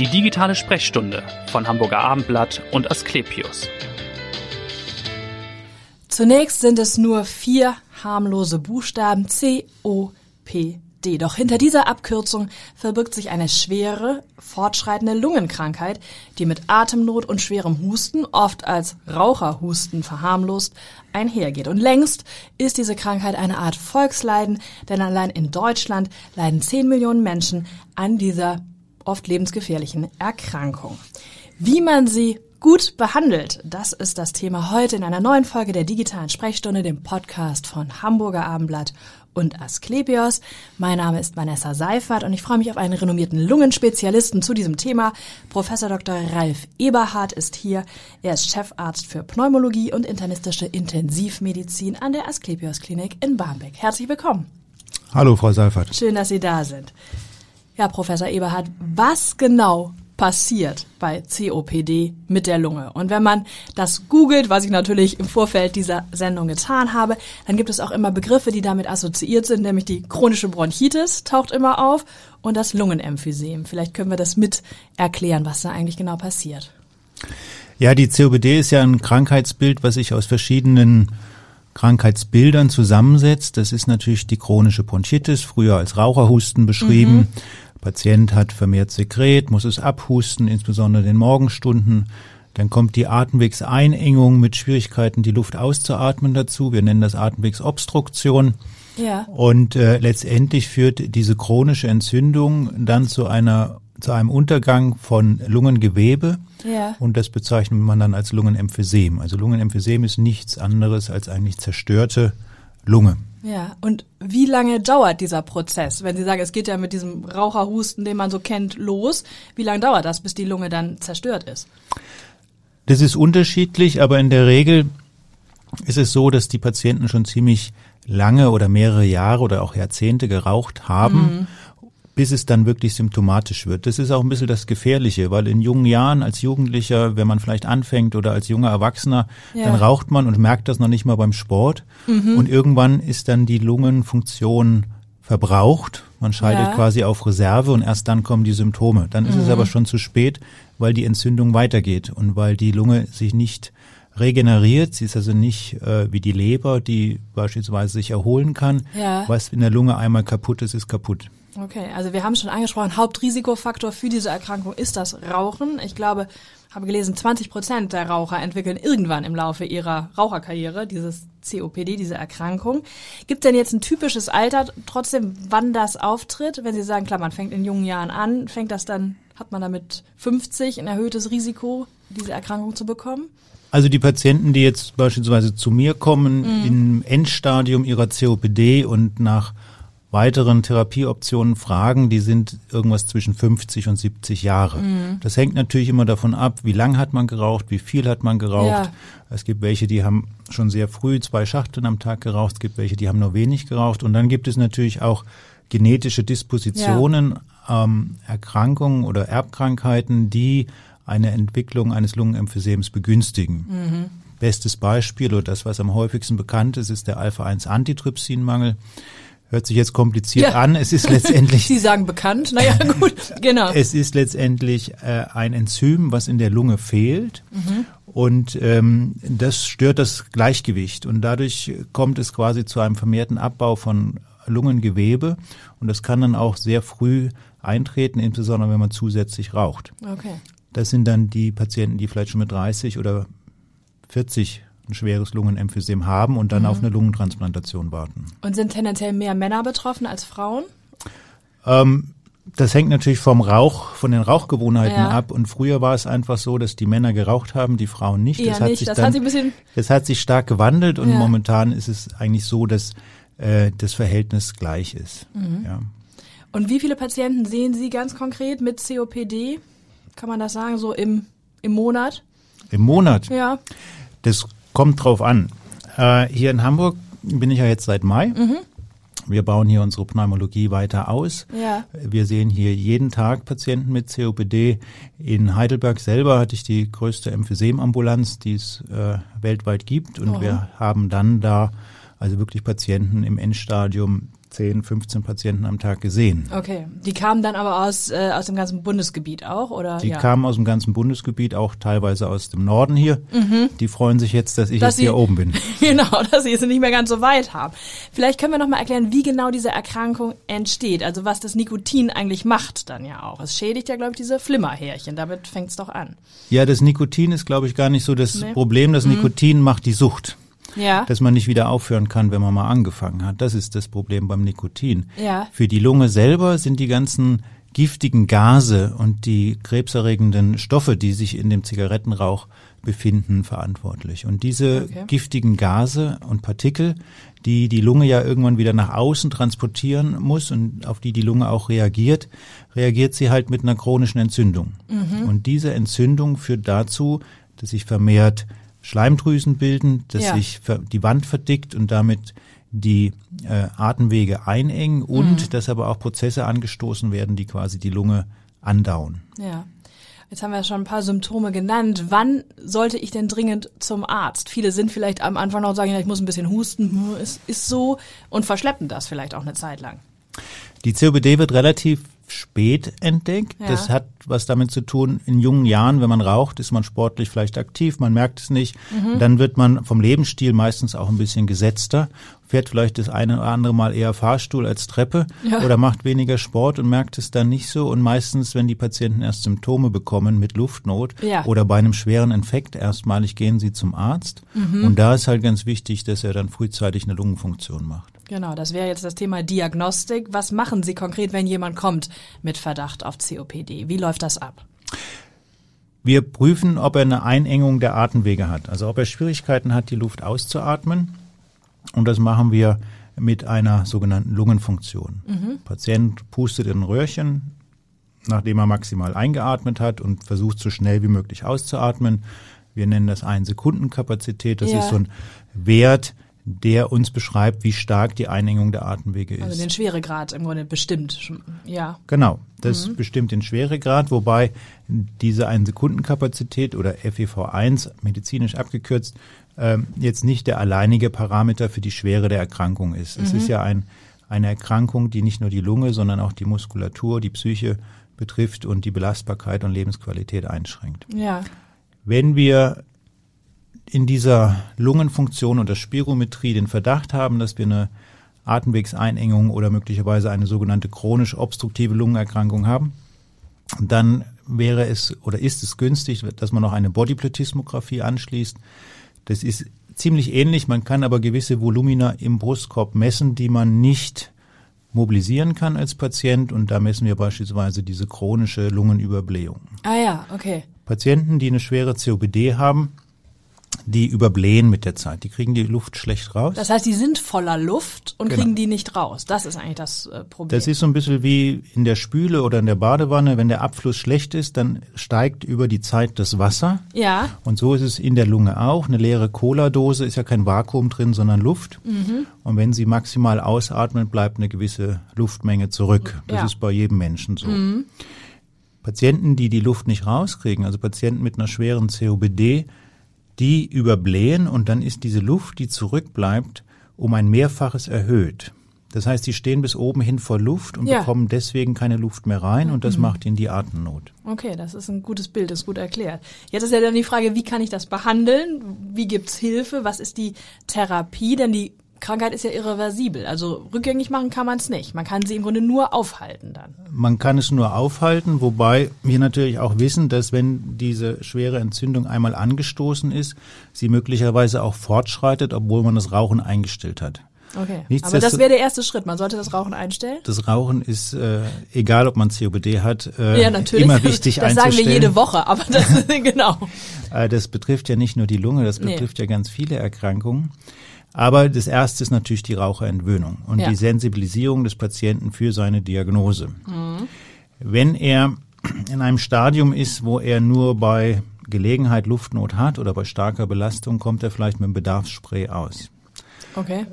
Die digitale Sprechstunde von Hamburger Abendblatt und Asklepios. Zunächst sind es nur vier harmlose Buchstaben C, O, P, D. Doch hinter dieser Abkürzung verbirgt sich eine schwere, fortschreitende Lungenkrankheit, die mit Atemnot und schwerem Husten, oft als Raucherhusten verharmlost, einhergeht. Und längst ist diese Krankheit eine Art Volksleiden, denn allein in Deutschland leiden 10 Millionen Menschen an dieser oft lebensgefährlichen Erkrankung. Wie man sie gut behandelt, das ist das Thema heute in einer neuen Folge der digitalen Sprechstunde, dem Podcast von Hamburger Abendblatt und Asklepios. Mein Name ist Vanessa Seifert und ich freue mich auf einen renommierten Lungenspezialisten zu diesem Thema. Professor Dr. Ralf Eberhardt ist hier. Er ist Chefarzt für Pneumologie und internistische Intensivmedizin an der Asklepios Klinik in Barmbek. Herzlich willkommen. Hallo, Frau Seifert. Schön, dass Sie da sind. Ja, Professor Eberhardt, was genau passiert bei COPD mit der Lunge. Und wenn man das googelt, was ich natürlich im Vorfeld dieser Sendung getan habe, dann gibt es auch immer Begriffe, die damit assoziiert sind, nämlich die chronische Bronchitis taucht immer auf und das Lungenemphysem. Vielleicht können wir das mit erklären, was da eigentlich genau passiert. Ja, die COPD ist ja ein Krankheitsbild, was sich aus verschiedenen Krankheitsbildern zusammensetzt. Das ist natürlich die chronische Bronchitis, früher als Raucherhusten beschrieben. Mhm. Patient hat vermehrt Sekret, muss es abhusten, insbesondere in den Morgenstunden. Dann kommt die Atemwegseinengung mit Schwierigkeiten, die Luft auszuatmen dazu. Wir nennen das Atemwegsobstruktion. Ja. Und äh, letztendlich führt diese chronische Entzündung dann zu einer zu einem Untergang von Lungengewebe. Ja. Und das bezeichnet man dann als Lungenemphysem. Also Lungenemphysem ist nichts anderes als eigentlich zerstörte Lunge. Ja, und wie lange dauert dieser Prozess? Wenn Sie sagen, es geht ja mit diesem Raucherhusten, den man so kennt, los, wie lange dauert das, bis die Lunge dann zerstört ist? Das ist unterschiedlich, aber in der Regel ist es so, dass die Patienten schon ziemlich lange oder mehrere Jahre oder auch Jahrzehnte geraucht haben. Mhm bis es dann wirklich symptomatisch wird. Das ist auch ein bisschen das Gefährliche, weil in jungen Jahren als Jugendlicher, wenn man vielleicht anfängt oder als junger Erwachsener, ja. dann raucht man und merkt das noch nicht mal beim Sport. Mhm. Und irgendwann ist dann die Lungenfunktion verbraucht. Man schaltet ja. quasi auf Reserve und erst dann kommen die Symptome. Dann ist mhm. es aber schon zu spät, weil die Entzündung weitergeht und weil die Lunge sich nicht regeneriert. Sie ist also nicht äh, wie die Leber, die beispielsweise sich erholen kann. Ja. Was in der Lunge einmal kaputt ist, ist kaputt. Okay, also wir haben schon angesprochen, Hauptrisikofaktor für diese Erkrankung ist das Rauchen. Ich glaube, habe gelesen, 20 Prozent der Raucher entwickeln irgendwann im Laufe ihrer Raucherkarriere dieses COPD, diese Erkrankung. Gibt denn jetzt ein typisches Alter trotzdem, wann das auftritt? Wenn Sie sagen, klar, man fängt in jungen Jahren an, fängt das dann, hat man damit 50 ein erhöhtes Risiko, diese Erkrankung zu bekommen? Also die Patienten, die jetzt beispielsweise zu mir kommen mhm. im Endstadium ihrer COPD und nach weiteren Therapieoptionen fragen, die sind irgendwas zwischen 50 und 70 Jahre. Mhm. Das hängt natürlich immer davon ab, wie lang hat man geraucht, wie viel hat man geraucht. Ja. Es gibt welche, die haben schon sehr früh zwei Schachteln am Tag geraucht, es gibt welche, die haben nur wenig geraucht. Und dann gibt es natürlich auch genetische Dispositionen, ja. ähm, Erkrankungen oder Erbkrankheiten, die eine Entwicklung eines Lungenemphysems begünstigen. Mhm. Bestes Beispiel oder das, was am häufigsten bekannt ist, ist der Alpha-1-Antitrypsinmangel. Hört sich jetzt kompliziert ja. an. Es ist letztendlich. Sie sagen bekannt. Naja, gut, genau. Es ist letztendlich äh, ein Enzym, was in der Lunge fehlt. Mhm. Und ähm, das stört das Gleichgewicht. Und dadurch kommt es quasi zu einem vermehrten Abbau von Lungengewebe. Und das kann dann auch sehr früh eintreten, insbesondere wenn man zusätzlich raucht. Okay. Das sind dann die Patienten, die vielleicht schon mit 30 oder 40 ein schweres Lungenemphysem haben und dann mhm. auf eine Lungentransplantation warten. Und sind tendenziell mehr Männer betroffen als Frauen? Ähm, das hängt natürlich vom Rauch, von den Rauchgewohnheiten ja. ab. Und früher war es einfach so, dass die Männer geraucht haben, die Frauen nicht. Eher das hat nicht. sich das dann, hat sich ein bisschen. Das hat sich stark gewandelt und ja. momentan ist es eigentlich so, dass äh, das Verhältnis gleich ist. Mhm. Ja. Und wie viele Patienten sehen Sie ganz konkret mit COPD? Kann man das sagen, so im, im Monat? Im Monat? Ja. Das Kommt drauf an. Äh, hier in Hamburg bin ich ja jetzt seit Mai. Mhm. Wir bauen hier unsere Pneumologie weiter aus. Ja. Wir sehen hier jeden Tag Patienten mit COPD. In Heidelberg selber hatte ich die größte Emphysemambulanz, die es äh, weltweit gibt. Und oh. wir haben dann da also wirklich Patienten im Endstadium 10, 15 Patienten am Tag gesehen. Okay, die kamen dann aber aus, äh, aus dem ganzen Bundesgebiet auch, oder? Die ja. kamen aus dem ganzen Bundesgebiet, auch teilweise aus dem Norden hier. Die freuen sich jetzt, dass ich Dass jetzt hier sie- oben bin. Genau, dass sie es nicht mehr ganz so weit haben. Vielleicht können wir noch mal erklären, wie genau diese Erkrankung entsteht. Also was das Nikotin eigentlich macht dann ja auch. Es schädigt ja, glaube ich, diese Flimmerhärchen. Damit fängt es doch an. Ja, das Nikotin ist, glaube ich, gar nicht so das Nee. Problem. Das Nikotin macht die Sucht. Ja. dass man nicht wieder aufhören kann, wenn man mal angefangen hat. Das ist das Problem beim Nikotin. Ja. Für die Lunge selber sind die ganzen giftigen Gase und die krebserregenden Stoffe, die sich in dem Zigarettenrauch befinden, verantwortlich. Und diese Okay. giftigen Gase und Partikel, die die Lunge ja irgendwann wieder nach außen transportieren muss und auf die die Lunge auch reagiert, reagiert sie halt mit einer chronischen Entzündung. Und diese Entzündung führt dazu, dass sich vermehrt Schleimdrüsen bilden, dass Ja. sich die Wand verdickt und damit die äh, Atemwege einengen und dass aber auch Prozesse angestoßen werden, die quasi die Lunge andauen. Ja. Jetzt haben wir schon ein paar Symptome genannt. Wann sollte ich denn dringend zum Arzt? Viele sind vielleicht am Anfang noch und sagen, ja, ich muss ein bisschen husten, ist, ist so und verschleppen das vielleicht auch eine Zeit lang. Die COPD wird relativ spät entdeckt. Ja. Das hat was damit zu tun, in jungen Jahren, wenn man raucht, ist man sportlich vielleicht aktiv, man merkt es nicht. Mhm. Dann wird man vom Lebensstil meistens auch ein bisschen gesetzter, fährt vielleicht das eine oder andere Mal eher Fahrstuhl als Treppe Ja. oder macht weniger Sport und merkt es dann nicht so. Und meistens, wenn die Patienten erst Symptome bekommen mit Luftnot Ja. oder bei einem schweren Infekt erstmalig gehen sie zum Arzt. Mhm. Und da ist halt ganz wichtig, dass er dann frühzeitig eine Lungenfunktion macht. Genau, das wäre jetzt das Thema Diagnostik. Was machen Sie konkret, wenn jemand kommt mit Verdacht auf COPD? Wie läuft das ab? Wir prüfen, ob er eine Einengung der Atemwege hat, also ob er Schwierigkeiten hat, die Luft auszuatmen. Und das machen wir mit einer sogenannten Lungenfunktion. Patient pustet in ein Röhrchen, nachdem er maximal eingeatmet hat und versucht so schnell wie möglich auszuatmen. Wir nennen das Ein-Sekunden-Kapazität. Das Ja. ist so ein Wert, der uns beschreibt, wie stark die Einengung der Atemwege ist. Also den Schweregrad im Grunde bestimmt. Ja. Genau, das bestimmt den Schweregrad, wobei diese 1-Sekunden-Kapazität oder FEV1, medizinisch abgekürzt, ähm, jetzt nicht der alleinige Parameter für die Schwere der Erkrankung ist. Es ist ja ein, eine Erkrankung, die nicht nur die Lunge, sondern auch die Muskulatur, die Psyche betrifft und die Belastbarkeit und Lebensqualität einschränkt. Ja. Wenn wir in dieser Lungenfunktion und der Spirometrie den Verdacht haben, dass wir eine Atemwegseinengung oder möglicherweise eine sogenannte chronisch obstruktive Lungenerkrankung haben, dann wäre es oder ist es günstig, dass man noch eine Bodyplethysmographie anschließt. Das ist ziemlich ähnlich, man kann aber gewisse Volumina im Brustkorb messen, die man nicht mobilisieren kann als Patient und da messen wir beispielsweise diese chronische Lungenüberblähung. Ah ja, okay. Patienten, die eine schwere COPD haben, die überblähen mit der Zeit. Die kriegen die Luft schlecht raus. Das heißt, die sind voller Luft und Genau. kriegen die nicht raus. Das ist eigentlich das äh, Problem. Das ist so ein bisschen wie in der Spüle oder in der Badewanne. Wenn der Abfluss schlecht ist, dann steigt über die Zeit das Wasser. ja. Und so ist es in der Lunge auch. Eine leere Cola-Dose ist ja kein Vakuum drin, sondern Luft. Und wenn Sie maximal ausatmen, bleibt eine gewisse Luftmenge zurück. Das Ja. ist bei jedem Menschen so. Patienten, die die Luft nicht rauskriegen, also Patienten mit einer schweren COPD, die überblähen und dann ist diese Luft, die zurückbleibt, um ein Mehrfaches erhöht. Das heißt, sie stehen bis oben hin vor Luft und Ja. bekommen deswegen keine Luft mehr rein und das macht ihnen die Atemnot. Okay, das ist ein gutes Bild, ist gut erklärt. Jetzt ist ja dann die Frage, wie kann ich das behandeln? Wie gibt's Hilfe? Was ist die Therapie? Denn die Krankheit ist ja irreversibel. Also rückgängig machen kann man es nicht. Man kann sie im Grunde nur aufhalten dann. Man kann es nur aufhalten, wobei wir natürlich auch wissen, dass wenn diese schwere Entzündung einmal angestoßen ist, sie möglicherweise auch fortschreitet, obwohl man das Rauchen eingestellt hat. Okay. Nichtsdestot- Aber das wäre der erste Schritt. Man sollte das Rauchen einstellen. Das Rauchen ist, äh, egal ob man COPD hat, äh, ja, natürlich. immer wichtig das sagen einzustellen. wir jede Woche, aber das genau. Äh, das betrifft ja nicht nur die Lunge, das Nee. betrifft ja ganz viele Erkrankungen. Aber das erste ist natürlich die Raucherentwöhnung und Ja. die Sensibilisierung des Patienten für seine Diagnose. Mhm. Wenn er in einem Stadium ist, wo er nur bei Gelegenheit Luftnot hat oder bei starker Belastung, kommt er vielleicht mit einem Bedarfsspray aus. Okay.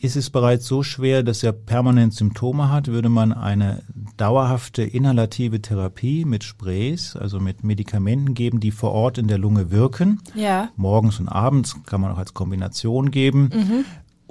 Ist es bereits so schwer, dass er permanent Symptome hat, würde man eine dauerhafte inhalative Therapie mit Sprays, also mit Medikamenten geben, die vor Ort in der Lunge wirken. Ja. Morgens und abends kann man auch als Kombination geben.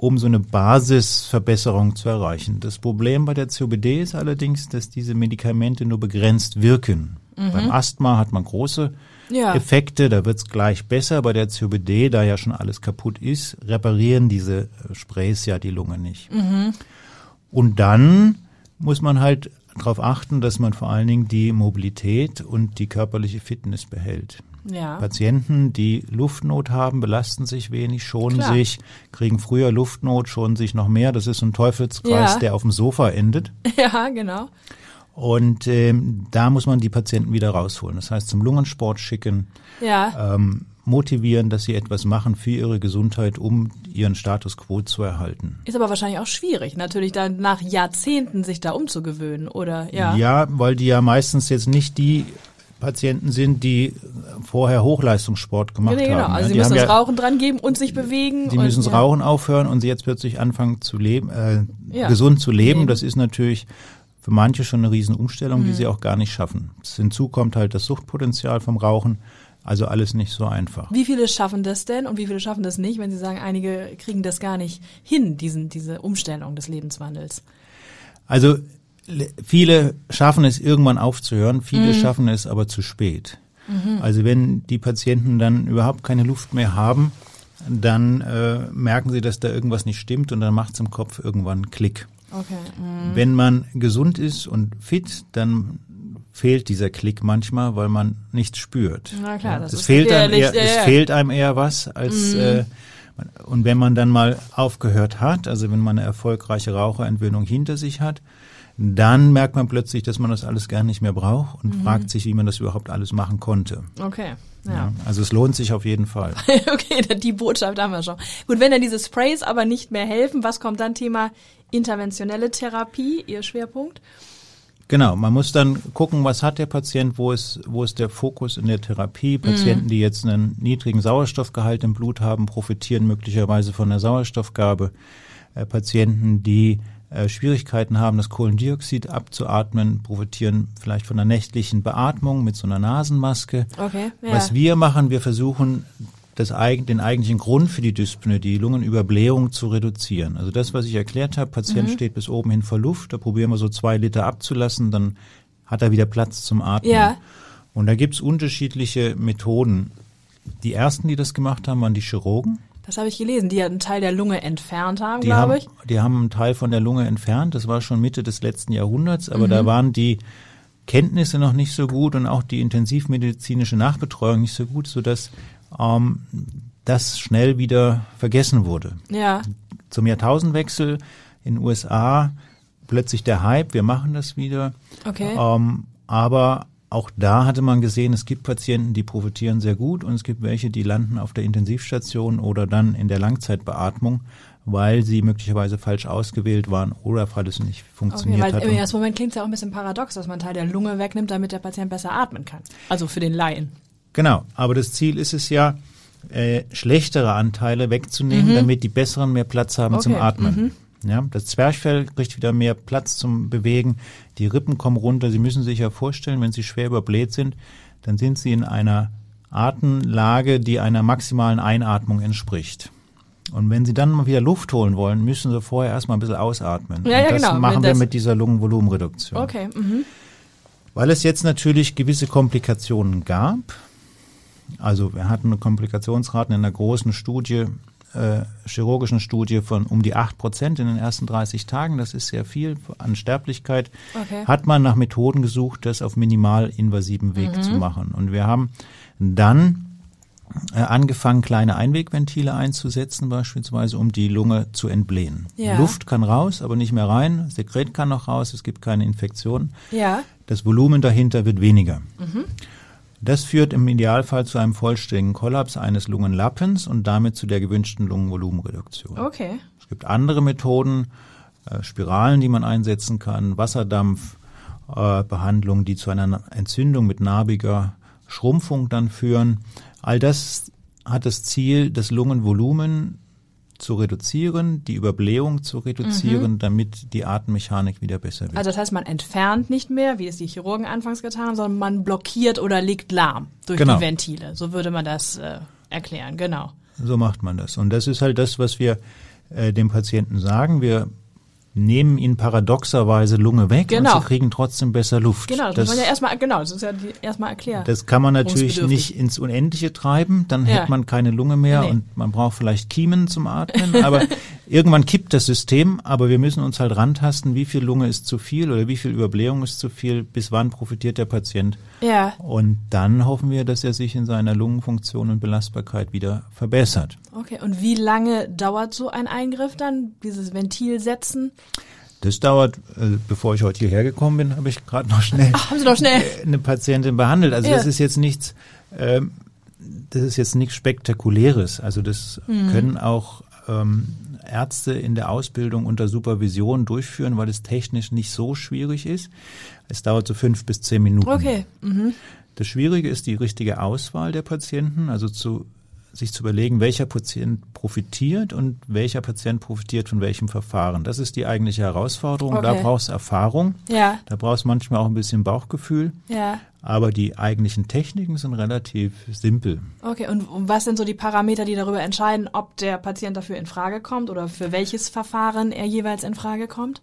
um so eine Basisverbesserung zu erreichen. Das Problem bei der COPD ist allerdings, dass diese Medikamente nur begrenzt wirken. Beim Asthma hat man große Ja. Effekte, da wird's gleich besser. Bei der COPD, da ja schon alles kaputt ist, reparieren diese äh, Sprays ja die Lunge nicht. Und dann muss man halt darauf achten, dass man vor allen Dingen die Mobilität und die körperliche Fitness behält. Ja. Patienten, die Luftnot haben, belasten sich wenig, schonen Klar. sich, kriegen früher Luftnot, schonen sich noch mehr. Das ist ein Teufelskreis, Ja. der auf dem Sofa endet. Ja, genau. Und ähm, da muss man die Patienten wieder rausholen. Das heißt, zum Lungensport schicken, Ja. ähm, motivieren, dass sie etwas machen für ihre Gesundheit, um ihren Status quo zu erhalten. Ist aber wahrscheinlich auch schwierig, natürlich dann nach Jahrzehnten sich da umzugewöhnen, oder? Ja. Ja, weil die ja meistens jetzt nicht die Patienten sind, die vorher Hochleistungssport gemacht Nee, genau. haben. Also ja. sie müssen das ja, Rauchen dran geben und sich bewegen. Und, müssen das ja. Rauchen aufhören und sie jetzt plötzlich anfangen zu leben, äh, Ja. gesund zu leben. Leben. Das ist natürlich für manche schon eine Riesenumstellung, Mhm. die sie auch gar nicht schaffen. Hinzu kommt halt das Suchtpotenzial vom Rauchen. Also alles nicht so einfach. Wie viele schaffen das denn und wie viele schaffen das nicht, wenn Sie sagen, einige kriegen das gar nicht hin, diesen, diese Umstellung des Lebenswandels? Also le- viele schaffen es irgendwann aufzuhören, viele Mhm. schaffen es aber zu spät. Also wenn die Patienten dann überhaupt keine Luft mehr haben, dann äh, merken sie, dass da irgendwas nicht stimmt und dann macht es im Kopf irgendwann Klick. Okay. mhm. Wenn man gesund ist und fit, dann fehlt dieser Klick manchmal, weil man nichts spürt. Na klar, das es ist fehlt einem eher, ja, es ja. Mhm. fehlt einem eher was als äh, man- und wenn man dann mal aufgehört hat, also wenn man eine erfolgreiche Raucherentwöhnung hinter sich hat, dann merkt man plötzlich, dass man das alles gar nicht mehr braucht und fragt sich, wie man das überhaupt alles machen konnte. Okay. Ja. Ja. Also es lohnt sich auf jeden Fall. okay, dann die Botschaft haben wir schon. Gut, wenn dann diese Sprays aber nicht mehr helfen, was kommt dann? Thema interventionelle Therapie, Ihr Schwerpunkt? Genau, man muss dann gucken, was hat der Patient, wo ist, wo ist der Fokus in der Therapie. Patienten, die jetzt einen niedrigen Sauerstoffgehalt im Blut haben, profitieren möglicherweise von der Sauerstoffgabe. Äh, Patienten, die äh, Schwierigkeiten haben, das Kohlendioxid abzuatmen, profitieren vielleicht von einer nächtlichen Beatmung mit so einer Nasenmaske. Okay, ja. Was wir machen, wir versuchen, das, den eigentlichen Grund für die Dyspnoe, die Lungenüberblähung, zu reduzieren. Also das, was ich erklärt habe, Patient steht bis oben hin vor Luft, da probieren wir so zwei Liter abzulassen, dann hat er wieder Platz zum Atmen. Ja. Und da gibt's unterschiedliche Methoden. Die ersten, die das gemacht haben, waren die Chirurgen. Das habe ich gelesen, die ja einen Teil der Lunge entfernt haben, glaube ich. die haben einen Teil von der Lunge entfernt. Das war schon Mitte des letzten Jahrhunderts, aber Mhm. da waren die Kenntnisse noch nicht so gut und auch die intensivmedizinische Nachbetreuung nicht so gut, sodass ähm, das schnell wieder vergessen wurde. Ja. Zum Jahrtausendwechsel in den USA plötzlich der Hype, wir machen das wieder. Okay. Ähm, aber auch da hatte man gesehen, es gibt Patienten, die profitieren sehr gut und es gibt welche, die landen auf der Intensivstation oder dann in der Langzeitbeatmung, weil sie möglicherweise falsch ausgewählt waren oder weil es nicht Okay, funktioniert weil hat. im ersten Moment klingt es ja auch ein bisschen paradox, dass man einen Teil der Lunge wegnimmt, damit der Patient besser atmen kann. Also für den Laien. Genau, aber das Ziel ist es ja, äh, schlechtere Anteile wegzunehmen, damit die besseren mehr Platz haben zum Mhm. Ja, das Zwerchfell kriegt wieder mehr Platz zum Bewegen, die Rippen kommen runter. Sie müssen sich ja vorstellen, wenn Sie schwer überbläht sind, dann sind Sie in einer Atemlage, die einer maximalen Einatmung entspricht. Und wenn Sie dann mal wieder Luft holen wollen, müssen Sie vorher erstmal ein bisschen ausatmen. Ja, ja, das genau, machen wenn wir das- mit dieser Lungenvolumenreduktion. Okay. Mhm. Weil es jetzt natürlich gewisse Komplikationen gab. Also wir hatten eine Komplikationsraten in einer großen Studie, äh, chirurgischen Studie von um die acht Prozent in den ersten 30 Tagen. Das ist sehr viel an Sterblichkeit. Okay. Hat man nach Methoden gesucht, das auf minimalinvasivem Weg Mhm. zu machen. Und wir haben dann äh, angefangen, kleine Einwegventile einzusetzen, beispielsweise, um die Lunge zu entblähen. Ja. Luft kann raus, aber nicht mehr rein. Sekret kann noch raus. Es gibt keine Infektion. Ja. Das Volumen dahinter wird weniger. Das führt im Idealfall zu einem vollständigen Kollaps eines Lungenlappens und damit zu der gewünschten Lungenvolumenreduktion. Okay. Es gibt andere Methoden, äh, Spiralen, die man einsetzen kann, Wasserdampfbehandlungen, äh, die zu einer Entzündung mit narbiger Schrumpfung dann führen. All das hat das Ziel, das Lungenvolumen zu reduzieren, die Überblähung zu reduzieren, damit die Atemmechanik wieder besser wird. Also das heißt, man entfernt nicht mehr, wie es die Chirurgen anfangs getan haben, sondern man blockiert oder legt lahm durch Genau. die Ventile. So würde man das äh, erklären, genau. So macht man das. Und das ist halt das, was wir äh, dem Patienten sagen, wir nehmen ihnen paradoxerweise Lunge weg Genau. und sie kriegen trotzdem besser Luft. Genau, das, muss man ja erstmal, genau, das ist ja die, erstmal erklärt. Das kann man natürlich nicht ins Unendliche treiben, dann Ja. hätte man keine Lunge mehr Nee. und man braucht vielleicht Kiemen zum Atmen, aber irgendwann kippt das System, aber wir müssen uns halt rantasten, wie viel Lunge ist zu viel oder wie viel Überblähung ist zu viel, bis wann profitiert der Patient. ja, Und dann hoffen wir, dass er sich in seiner Lungenfunktion und Belastbarkeit wieder verbessert. Okay. Und wie lange dauert so ein Eingriff dann, dieses Ventil setzen? Das dauert, äh, bevor ich heute hierher gekommen bin, habe ich gerade noch schnell Ach, haben Sie doch schnell. eine Patientin behandelt. Also Ja. das ist jetzt nichts, ähm, das ist jetzt nichts Spektakuläres. Also das Mhm. können auch ähm, Ärzte in der Ausbildung unter Supervision durchführen, weil es technisch nicht so schwierig ist. Es dauert so fünf bis zehn Minuten. Okay. Mhm. Das Schwierige ist die richtige Auswahl der Patienten, also zu sich zu überlegen, welcher Patient profitiert und welcher Patient profitiert von welchem Verfahren. Das ist die eigentliche Herausforderung. Da Okay. brauchst du Erfahrung. Ja, Da brauchst du manchmal auch ein bisschen Bauchgefühl. ja. Aber die eigentlichen Techniken sind relativ simpel. Okay, und, und was sind so die Parameter, die darüber entscheiden, ob der Patient dafür in Frage kommt oder für welches Verfahren er jeweils in Frage kommt?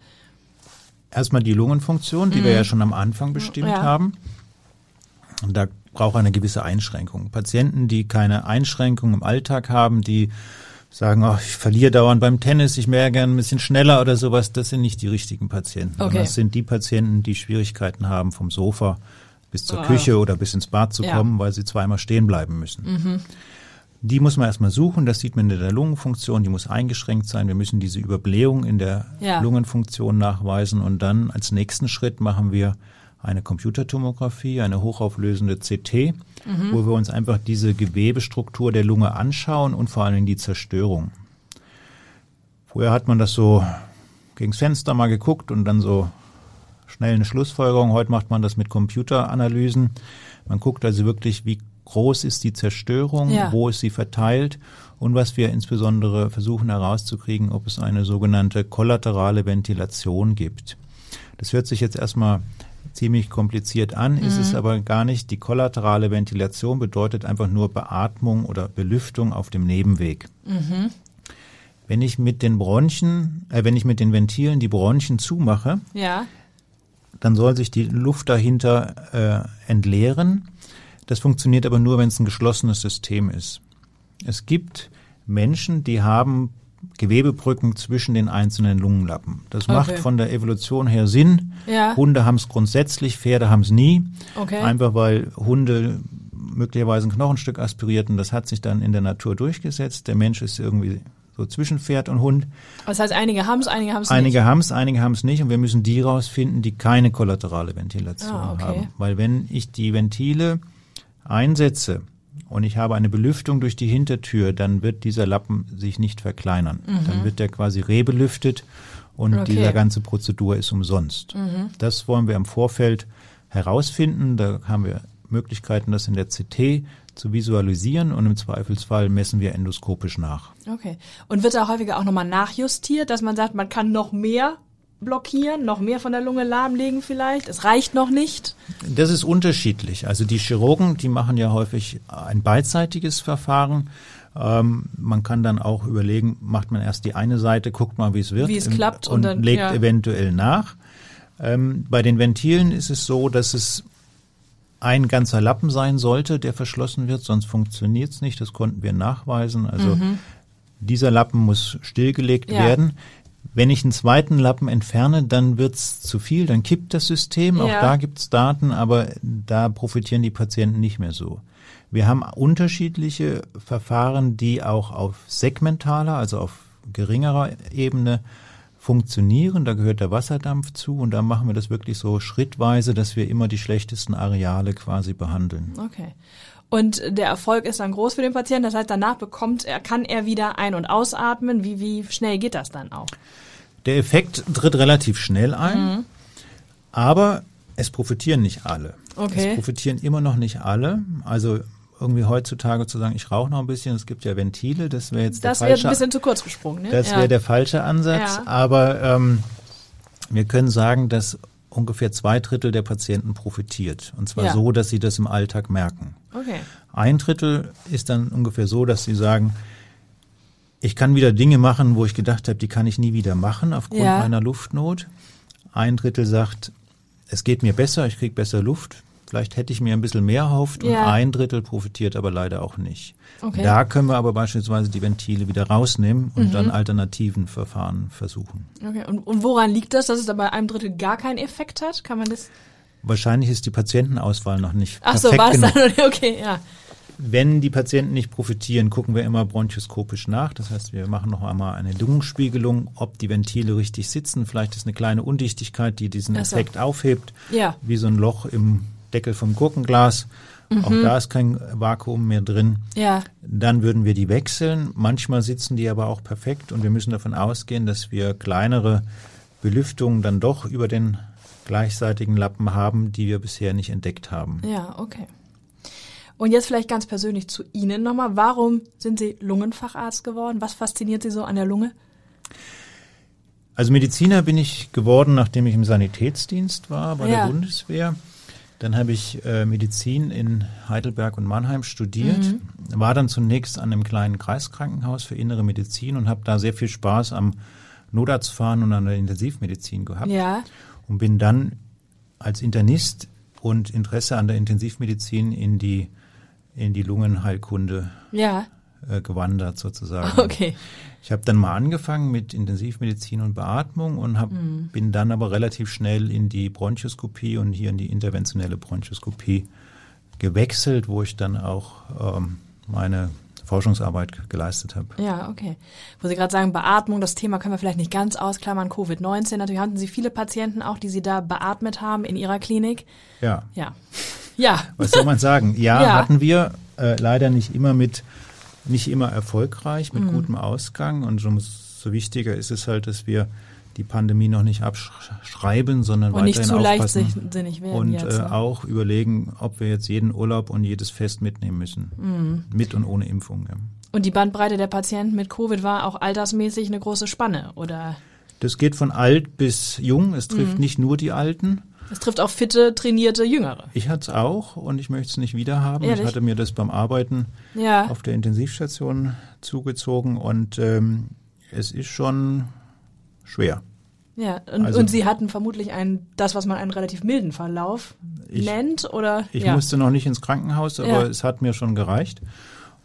Erstmal die Lungenfunktion, die wir ja schon am Anfang bestimmt Mhm. Ja. haben. Und da braucht eine gewisse Einschränkung. Patienten, die keine Einschränkung im Alltag haben, die sagen, oh, ich verliere dauernd beim Tennis, ich wäre gern ein bisschen schneller oder sowas, das sind nicht die richtigen Patienten. Okay. Das sind die Patienten, die Schwierigkeiten haben, vom Sofa bis zur Ah. Küche oder bis ins Bad zu Ja. Mhm. kommen, weil sie zweimal stehen bleiben müssen. Die muss man erstmal suchen, das sieht man in der Lungenfunktion, die muss eingeschränkt sein. Wir müssen diese Überblähung in der Ja. Lungenfunktion nachweisen und dann als nächsten Schritt machen wir eine Computertomographie, eine hochauflösende CT, Mhm. wo wir uns einfach diese Gewebestruktur der Lunge anschauen und vor allen Dingen die Zerstörung. Früher hat man das so gegens Fenster mal geguckt und dann so schnell eine Schlussfolgerung. Heute macht man das mit Computeranalysen. Man guckt also wirklich, wie groß ist die Zerstörung, Ja. wo ist sie verteilt und was wir insbesondere versuchen herauszukriegen, ob es eine sogenannte kollaterale Ventilation gibt. Das hört sich jetzt erstmal ziemlich kompliziert an, ist es aber gar nicht. Die kollaterale Ventilation bedeutet einfach nur Beatmung oder Belüftung auf dem Nebenweg. Wenn ich mit den Bronchien, äh, wenn ich mit den Ventilen die Bronchien zumache, Ja, dann soll sich die Luft dahinter äh, entleeren. Das funktioniert aber nur, wenn es ein geschlossenes System ist. Es gibt Menschen, die haben Gewebebrücken zwischen den einzelnen Lungenlappen. Das macht Okay. von der Evolution her Sinn. Ja. Hunde haben es grundsätzlich, Pferde haben es nie. Okay. Einfach weil Hunde möglicherweise ein Knochenstück aspirierten. Das hat sich dann in der Natur durchgesetzt. Der Mensch ist irgendwie so zwischen Pferd und Hund. das heißt, einige haben es, einige haben es nicht. Einige haben es, einige haben es nicht und wir müssen die rausfinden, die keine kollaterale Ventilation Ah, okay. haben. Weil wenn ich die Ventile einsetze und ich habe eine Belüftung durch die Hintertür, dann wird dieser Lappen sich nicht verkleinern. Dann wird der quasi rebelüftet und Mhm. Okay. Mhm. diese ganze Prozedur ist umsonst. Das wollen wir im Vorfeld herausfinden. Da haben wir Möglichkeiten, das in der CT zu visualisieren und im Zweifelsfall messen wir endoskopisch nach. Okay. Und wird da häufiger auch nochmal nachjustiert, dass man sagt, man kann noch mehr blockieren, noch mehr von der Lunge lahmlegen vielleicht? Es reicht noch nicht? Das ist unterschiedlich. Also die Chirurgen, die machen ja häufig ein beidseitiges Verfahren. Ähm, man kann dann auch überlegen, macht man erst die eine Seite, guckt mal, wie es wird Wie es im- klappt und und dann- legt ja. eventuell nach. Ähm, bei den Ventilen ist es so, dass es ein ganzer Lappen sein sollte, der verschlossen wird, sonst funktioniert es nicht. Das konnten wir nachweisen. Also dieser Lappen muss stillgelegt Mhm. Ja. werden. Wenn ich einen zweiten Lappen entferne, dann wird's zu viel, dann kippt das System. Auch Ja. da gibt's Daten, aber da profitieren die Patienten nicht mehr so. Wir haben unterschiedliche Verfahren, die auch auf segmentaler, also auf geringerer Ebene funktionieren. Da gehört der Wasserdampf zu und da machen wir das wirklich so schrittweise, dass wir immer die schlechtesten Areale quasi behandeln. Okay. Und der Erfolg ist dann groß für den Patienten. Das heißt, danach bekommt er, kann er wieder ein- und ausatmen. Wie, wie schnell geht das dann auch? Der Effekt tritt relativ schnell ein, aber es profitieren nicht alle. Okay. Es profitieren immer noch nicht alle. Also irgendwie heutzutage zu sagen, ich rauche noch ein bisschen, es gibt ja Ventile, das wäre jetzt Das der wäre ein falsche, bisschen zu kurz gesprungen. Ne? das Ja. wäre der falsche Ansatz. Ja. Aber ähm, wir können sagen, dass ungefähr zwei Drittel der Patienten profitiert. Und zwar Ja. so, dass sie das im Alltag merken. Okay. Ein Drittel ist dann ungefähr so, dass sie sagen, Ich kann wieder Dinge machen, wo ich gedacht habe, die kann ich nie wieder machen aufgrund meiner Luftnot. Ein Drittel sagt, es geht mir besser, ich krieg besser Luft. Vielleicht hätte ich mir ein bisschen mehr erhofft und Ja. ein Drittel profitiert aber leider auch nicht. Okay. Da können wir aber beispielsweise die Ventile wieder rausnehmen und Mhm. dann alternativen Verfahren versuchen. Okay. Und, und woran liegt das, dass es da bei einem Drittel gar keinen Effekt hat? Kann man das? Wahrscheinlich ist die Patientenauswahl noch nicht Ach so, perfekt war es genug. dann? Okay, ja. Wenn die Patienten nicht profitieren, gucken wir immer bronchoskopisch nach. Das heißt, wir machen noch einmal eine Lungenspiegelung, ob die Ventile richtig sitzen. Vielleicht ist eine kleine Undichtigkeit, die diesen so. Effekt aufhebt, Ja. wie so ein Loch im Deckel vom Gurkenglas. Auch da ist kein Vakuum mehr drin. Ja. Dann würden wir die wechseln. Manchmal sitzen die aber auch perfekt und wir müssen davon ausgehen, dass wir kleinere Belüftungen dann doch über den gleichseitigen Lappen haben, die wir bisher nicht entdeckt haben. Ja, okay. Und jetzt vielleicht ganz persönlich zu Ihnen nochmal. Warum sind Sie Lungenfacharzt geworden? Was fasziniert Sie so an der Lunge? Also Mediziner bin ich geworden, nachdem ich im Sanitätsdienst war bei Ja. der Bundeswehr. Dann habe ich äh, Medizin in Heidelberg und Mannheim studiert, Mhm. war dann zunächst an einem kleinen Kreiskrankenhaus für innere Medizin und habe da sehr viel Spaß am Notarztfahren und an der Intensivmedizin gehabt. Ja. Und bin dann als Internist und Interesse an der Intensivmedizin in die, in die Lungenheilkunde Ja. Äh, gewandert sozusagen. Okay. Ich habe dann mal angefangen mit Intensivmedizin und Beatmung und hab, Mhm. bin dann aber relativ schnell in die Bronchoskopie und hier in die interventionelle Bronchoskopie gewechselt, wo ich dann auch ähm, meine Forschungsarbeit geleistet habe. Ja, okay. Wo Sie gerade sagen, Beatmung, das Thema können wir vielleicht nicht ganz ausklammern. Covid-19, natürlich hatten Sie viele Patienten auch, die Sie da beatmet haben in Ihrer Klinik. Ja, Ja. Ja. was soll man sagen? Ja, Ja. hatten wir äh, leider nicht immer mit, nicht immer erfolgreich, Mhm. mit gutem Ausgang und umso wichtiger ist es halt, dass wir die Pandemie noch nicht abschreiben, sondern Und nicht weiterhin zu aufpassen. leichtsinnig werden und jetzt. äh, ne? auch überlegen, ob wir jetzt jeden Urlaub und jedes Fest mitnehmen müssen. Mhm. Mit und ohne Impfung. Ja. Und die Bandbreite der Patienten mit Covid war auch altersmäßig eine große Spanne, oder? Das geht von alt bis jung. Es Mhm. trifft nicht nur die Alten. Es trifft auch fitte, trainierte Jüngere. Ich hatte es auch und ich möchte es nicht wieder haben. Ehrlich? Ich hatte mir das beim Arbeiten Ja. auf der Intensivstation zugezogen und ähm, es ist schon schwer. Ja, und, Also- und Sie hatten vermutlich einen, das, was man einen relativ milden Verlauf Ich- nennt, oder? Ich ja. musste noch nicht ins Krankenhaus, aber Ja. es hat mir schon gereicht.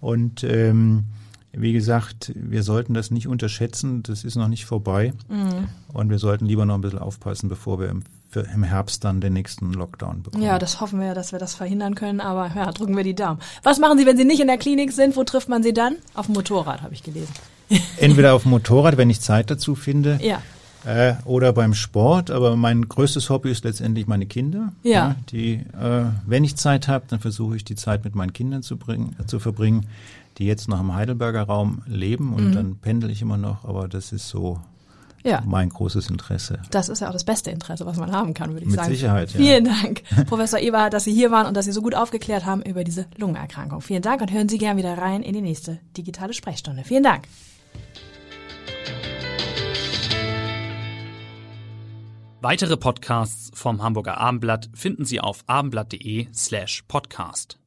Und ähm, wie gesagt, wir sollten das nicht unterschätzen. Das ist noch nicht vorbei. Mhm. Und wir sollten lieber noch ein bisschen aufpassen, bevor wir im, für, im Herbst dann den nächsten Lockdown bekommen. Ja, das hoffen wir, ja, dass wir das verhindern können, aber ja, drücken wir die Daumen. Was machen Sie, wenn Sie nicht in der Klinik sind? Wo trifft man Sie dann? Auf dem Motorrad, habe ich gelesen. Entweder auf dem Motorrad, wenn ich Zeit dazu finde, Ja. äh, oder beim Sport. Aber mein größtes Hobby ist letztendlich meine Kinder. Ja. die, äh, wenn ich Zeit habe, dann versuche ich die Zeit mit meinen Kindern zu, bringen, äh, zu verbringen, die jetzt noch im Heidelberger Raum leben. Und Mhm. dann pendel ich immer noch. Aber das ist so Ja. mein großes Interesse. Das ist ja auch das beste Interesse, was man haben kann, würde ich Mit sagen. Sicherheit, ja. Vielen Dank, Professor Eberhard, dass Sie hier waren und dass Sie so gut aufgeklärt haben über diese Lungenerkrankung. Vielen Dank und hören Sie gern wieder rein in die nächste digitale Sprechstunde. Vielen Dank. Weitere Podcasts vom Hamburger Abendblatt finden Sie auf abendblatt.de slash podcast.